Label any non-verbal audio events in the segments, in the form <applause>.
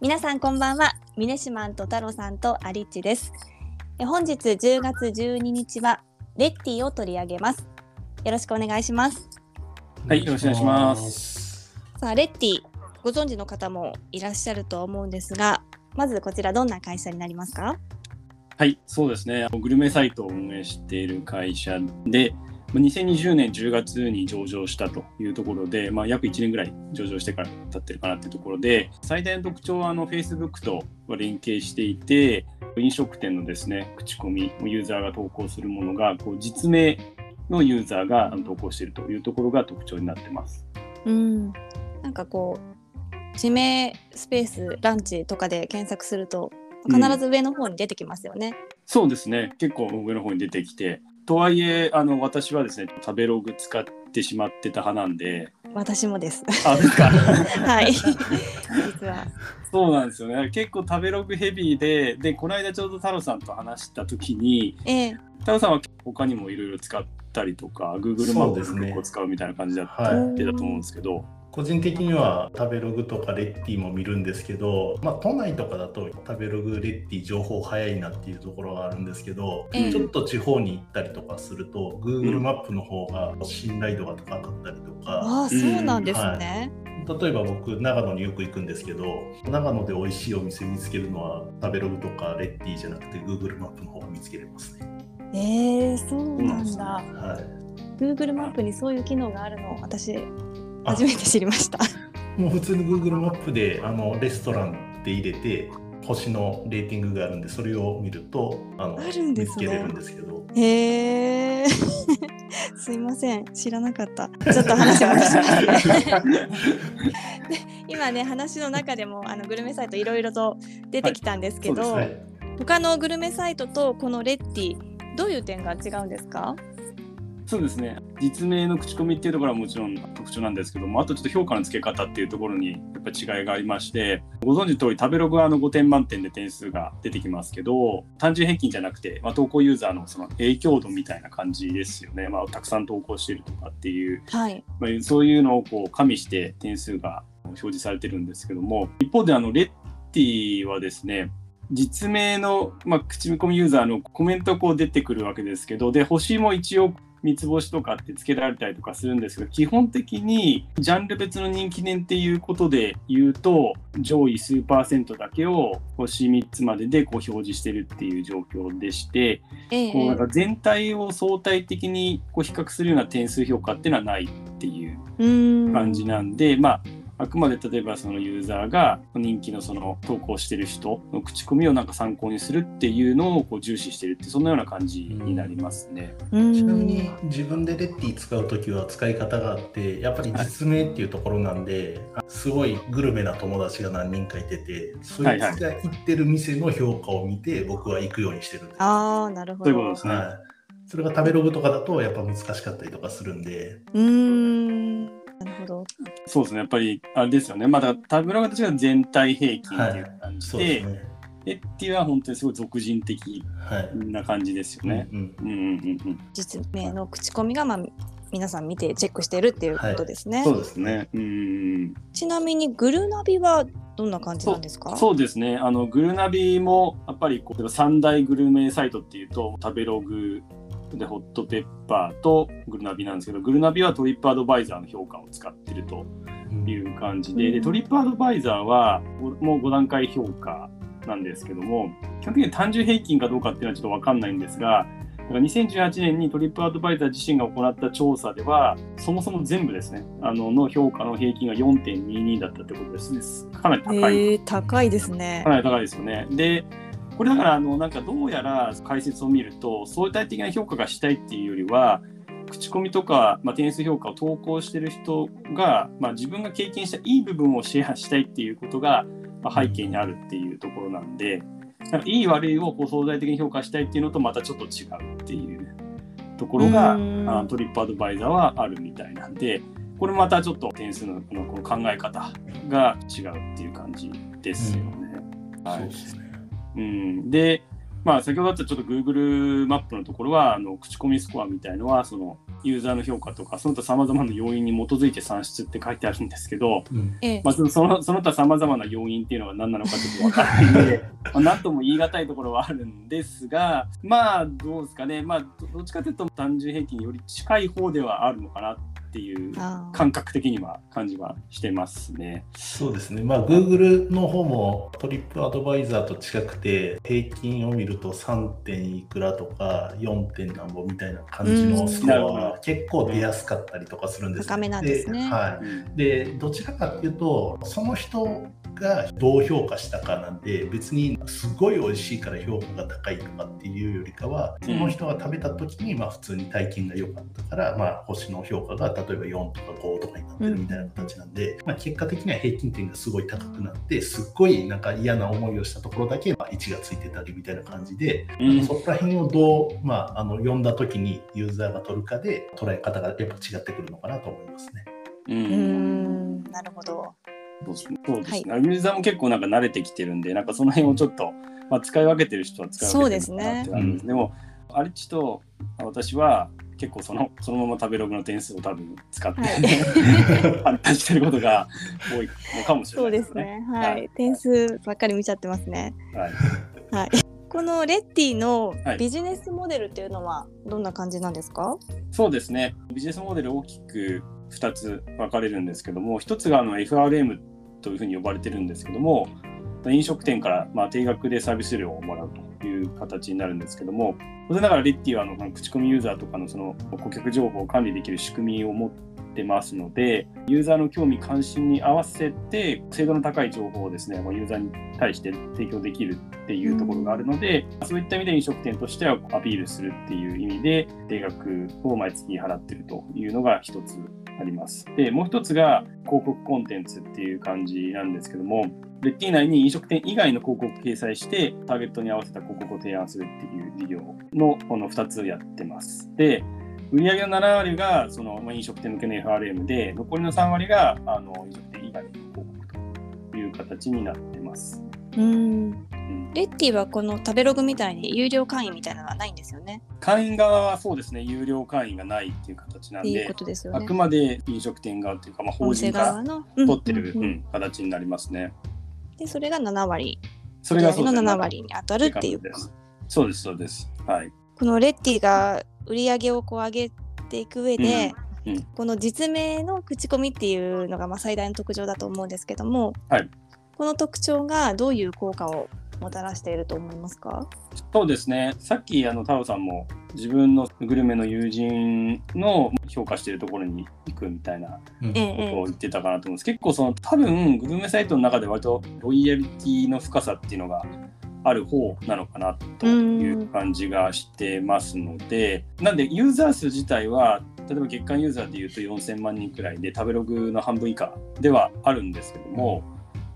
皆さんこんばんは。ミネシマンと太郎さんとアリッチです。え本日10月12日はレッティを取り上げます。よろしくお願いします。はい、よろしくお願いします。さあレッティご存知の方もいらっしゃると思うんですがまずこちらどんな会社になりますか？はい、そうですね。グルメサイトを運営している会社で、2020年10月に上場したというところで、まあ、約1年ぐらい上場してから経ってるかなというところで、最大の特徴はあの Facebook と連携していて、飲食店のですね、口コミ、ユーザーが投稿するものが、こう実名のユーザーが投稿しているというところが特徴になってます。うんなんかこう地名スペースランチとかで検索すると必ず上の方に出てきますよね、そうですね。結構上の方に出てきて、とはいえ、あの私はですね、食べログ使ってしまってた派なんで、私もです。あ、ですか？<laughs> はい。<laughs> 実は。そうなんですよね。結構食べログヘビーで、で、この間ちょうど太郎さんと話した時に、ええ。太郎さんは他にもいろいろ使ったりとか、Google マップを結構使うみたいな感じだったはい。ってたと思うんですけど、個人的には食べログとかレッティも見るんですけど、まあ、都内とかだと食べログレッティ情報早いなっていうところがあるんですけど、ええ。ちょっと地方に行ったりとかすると Google マップの方が信頼度が高かったりとか、ああそうなんですね、例えば僕長野によく行くんですけど長野で美味しいお店見つけるのは食べログとかレッティじゃなくて Google マップの方が見つけれますね。ええそうなんだ、はい、Google マップにそういう機能があるの私初めて知りました。もう普通に Google マップであのレストランって入れて星のレーティングがあるんでそれを見るとあのあるんですね。見つけれるんですけど。へえ <laughs> すいません。知らなかった。ちょっと話を戻します <laughs> 今ね話の中でもあのグルメサイトいろいろと出てきたんですけど、はい、他のグルメサイトとこのレッティどういう点が違うんですか？そうですね。実名の口コミっていうところはもちろん特徴なんですけども、あとちょっと評価の付け方っていうところにやっぱり違いがありまして、ご存知の通り食べログはあの5点満点で点数が出てきますけど、単純平均じゃなくて、まあ、投稿ユーザーのその影響度みたいな感じですよね。まあ、たくさん投稿しているとかっていう、はいまあ、そういうのをこう加味して点数が表示されてるんですけども、一方であのレッティはですね、実名の、まあ、口コミユーザーのコメントがこう出てくるわけですけど、で、星も一応三つ星とかって付けられたりとかするんですけど、基本的にジャンル別の人気年っていうことで言うと、上位数パーセントだけを星3つまででこう表示してるっていう状況でして、ええ。こうなんか全体を相対的にこう比較するような点数評価っていうのはないっていう感じなんで、まあ、あくまで例えばそのユーザーが人気のその投稿してる人の口コミをなんか参考にするっていうのをこう重視してるってそんなような感じになりますね。うーんちなみに自分でレッティ使うときは使い方があってやっぱり実名っていうところなんで、すごいグルメな友達が何人かいててそいつが行ってる店の評価を見て僕は行くようにしてるんです。ああなるほどそういうことですね。はい、それが食べログとかだとやっぱ難しかったりとかするんで、うーんどそうですね。やっぱりあれですよね。まだタブログたちが全体平均っていう感じで、そうですね。エッティは本当にすごい俗人的はい。な感じですよね。実名の口コミが、まあ、皆さん見てチェックしてるっていうことですね、そうですね。うん。ちなみにグルナビはどんな感じなんですか？そうですね。あのグルナビもやっぱりこう三大グルメサイトっていうと食べログでホットペッパーとグルナビなんですけど、グルナビはトリップアドバイザーの評価を使ってるとうんいう感じで、うんでトリップアドバイザーはごもう5段階評価なんですけども、基本的に単純平均かどうかっていうのはちょっとわかんないんですが。だから2018年にトリップアドバイザー自身が行った調査では、そもそも全部ですね、あのの評価の平均が4.22だったってことです。かなり高いへえ高いですねかなり高いですよね。で、これだから、あの、なんかどうやら解説を見ると、相対的な評価がしたいっていうよりは、口コミとか、まあ、点数評価を投稿してる人が、まあ、自分が経験したいい部分をシェアしたいっていうことが、まあ、背景にあるっていうところなんで、なんかいい悪いをこう相対的に評価したいっていうのとまたちょっと違うっていうところが、うんあトリップアドバイザーはあるみたいなんで、これまたちょっと点数のこの考え方が違うっていう感じですよね。はいそうですね。うん、で、まあ、先ほどあったちょっと Google マップのところはあの口コミスコアみたいのはそのユーザーの評価とかその他さまざまな要因に基づいて算出って書いてあるんですけど、うん。ええ。まあ、そのその他さまざまな要因っていうのは何なのかちょっと分からないので <laughs> まあ何とも言い難いところはあるんですがまあどうですかね。まあどどっちかというと単純平均により近い方ではあるのかなっていう感覚的には感じはしてますね。そうですね、まあ、Google の方もトリップアドバイザーと近くて、平均を見ると 3. 点いくらとか 4. 点なんぼみたいな感じのスコアうんなるほが結構出やすかったりとかするんです高めなんですねはい、うんでどちらかっていうとその人がどう評価したかなんて別にすごい美味しいから評価が高いとかっていうよりかはその人が食べた時にまあ普通に体験が良かったから、まあ、星の評価が例えば4とか5とかになってるみたいな形なんで、まあ、結果的には平均点がすごい高くなってすっごいなんか嫌な思いをしたところだけまあ1がついてたりみたいな感じで、うんそこら辺をどう、まあ、あの読んだ時にユーザーが取るかで捉え方がやっぱ違ってくるのかなと思いますね。うんなるほど。そうですね。そうですね。ユーザーも結構なんか慣れてきてるんで、なんかその辺をちょっと、まあ、使い分けてる人は使い分けてるのかなってなるんです。そうですねでも、アリッチと私は結構そのそのまま食べログの点数を多分使って、はい <laughs> 判断してることが多いのかもしれそうでないですすね。ね。はい。点数ばっかり見ちゃってますね。はい。はい。このレッティのはいビジネスモデルっていうのはどんな感じなんですか？そうですね。ビジネスモデル大きく2つ分かれるんですけども、1つがあの FRM というふうに呼ばれてるんですけども、飲食店からま定額でサービス料をもらうという形になるんですけども、当然ながらレッティはあの口コミユーザーとかのその顧客情報を管理できる仕組みを持ってますので、ユーザーの興味関心に合わせて精度の高い情報をですね、ユーザーに対して提供できるっていうところがあるので、そういった意味で飲食店としてはアピールするっていう意味で定額を毎月払ってるというのが一つあります。で、もう一つが広告コンテンツっていう感じなんですけども、レッティ内に飲食店以外の広告を掲載して、ターゲットに合わせた広告を提案するっていう事業のこの2つをやってます。で、売上の7割がその飲食店向けの FRM で、残りの3割があの飲食店以外の広告という形になってます。うん。うんレッティはこの食べログみたいに有料会員みたいなのはないんですよね。会員側はそうですね、有料会員がないっていう形なんでいうこ、とですよねあく。まで飲食店側というか、まあ、お法人から店側の取ってる、うんうんうんうん形になりますね。でそれが7割。それがそのですね7割に当たるっていうそうです、そうです。はい。このレッティが売り上げをこう上げていく上で、うんうんこの実名の口コミっていうのがまあ最大の特徴だと思うんですけども、はいこの特徴がどういう効果をもたらしていると思いますか？そうですね。さっき、あの、タオさんも自分のグルメの友人の評価しているところに行くみたいなことを言ってたかなと思うんです。結構、その、多分、グルメサイトの中で割とロイヤリティの深さっていうのがある方なのかなという感じがしてますので、なんで、ユーザー数自体は、例えば月間ユーザーでいうと4000万人くらいで、食べログの半分以下ではあるんですけども、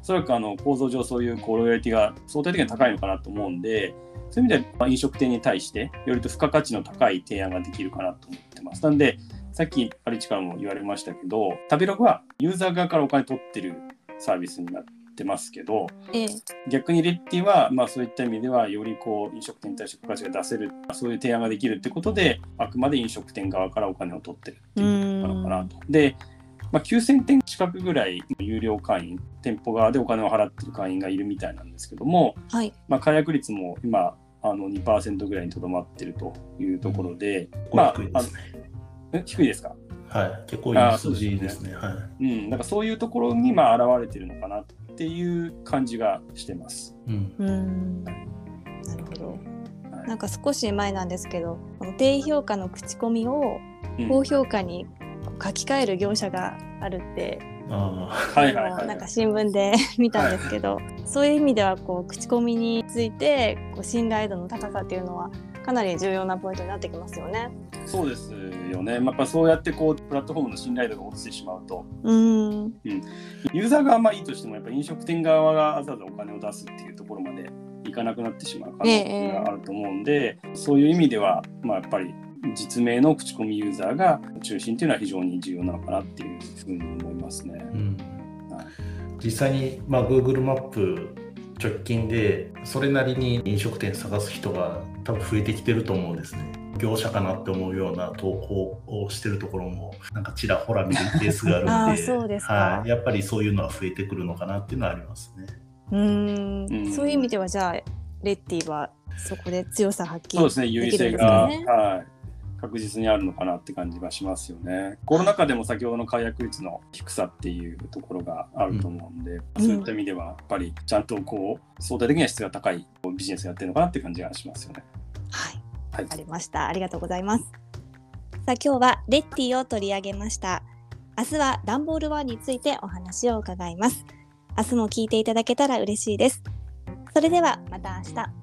おそらくあの構造上そういうこうロイヤリティが相対的に高いのかなと思うんで、そういう意味ではまあ飲食店に対してよりと付加価値の高い提案ができるかなと思ってます。なんで、さっきアリチからも言われましたけど、食べログはユーザー側からお金取ってるサービスになってますけど、ええ逆にレッティは、まあ、そういった意味ではよりこう飲食店に対して付加価値が出せるそういう提案ができるってことであくまで飲食店側からお金を取ってるっていうことなのかなと。で、まあ、9000店近くぐらい有料会員店舗側でお金を払ってる会員がいるみたいなんですけども、はい。まあ、解約率も今あの2%ぐらいにとどまってるというところで、まあ低いですね。あえ低いですか？はい、結構いい数字ですね。はい。うん、なんかそういうところにまあ現れてるのかなっていう感じがしてます。うん。うーん。なるほど。はいなんか少し前なんですけど、この低評価の口コミをうん高評価に書き換える業者があるって、あはいはいはいなんか新聞で <laughs> 見たんですけど、そういう意味ではこう口コミについてこう信頼度の高さっていうのはかなり重要なポイントになってきますよね。そうですよね。まあやっぱそうやってこうプラットフォームの信頼度が落ちてしまうと、うーん。ユーザーがまあいいとしてもやっぱ飲食店側がわざわざお金を出すっていうところまでいかなくなってしまう可能性があると思うんで、そういう意味ではまあやっぱり実名の口コミユーザーが中心っていうのは非常に重要なのかなっていうふうに思いますね。ーうん。はい。実際に、まあ、Google マップ直近でそれなりに飲食店探す人が多分増えてきてると思うんですね。業者かなって思うような投稿をしてるところもなんかちらほら見るケースがあるんで。<laughs> そうですか、はい、やっぱりそういうのは増えてくるのかなっていうのはありますね。うん。うん。そういう意味ではじゃあレッティはそこで強さ発揮そうですね、優位できるん性が。はい、確実にあるのかなって感じがしますよね。コロナ禍でも先ほどの解約率の低さっていうところがあると思うんで、そういった意味ではやっぱりちゃんとこう相対的には質が高いビジネスやってるのかなって感じがしますよね。はい、はいわかりました。ありがとうございます。さあ今日はレッティを取り上げました。明日はダンボールワンについてお話を伺います。明日も聞いていただけたら嬉しいです。それではまた明日。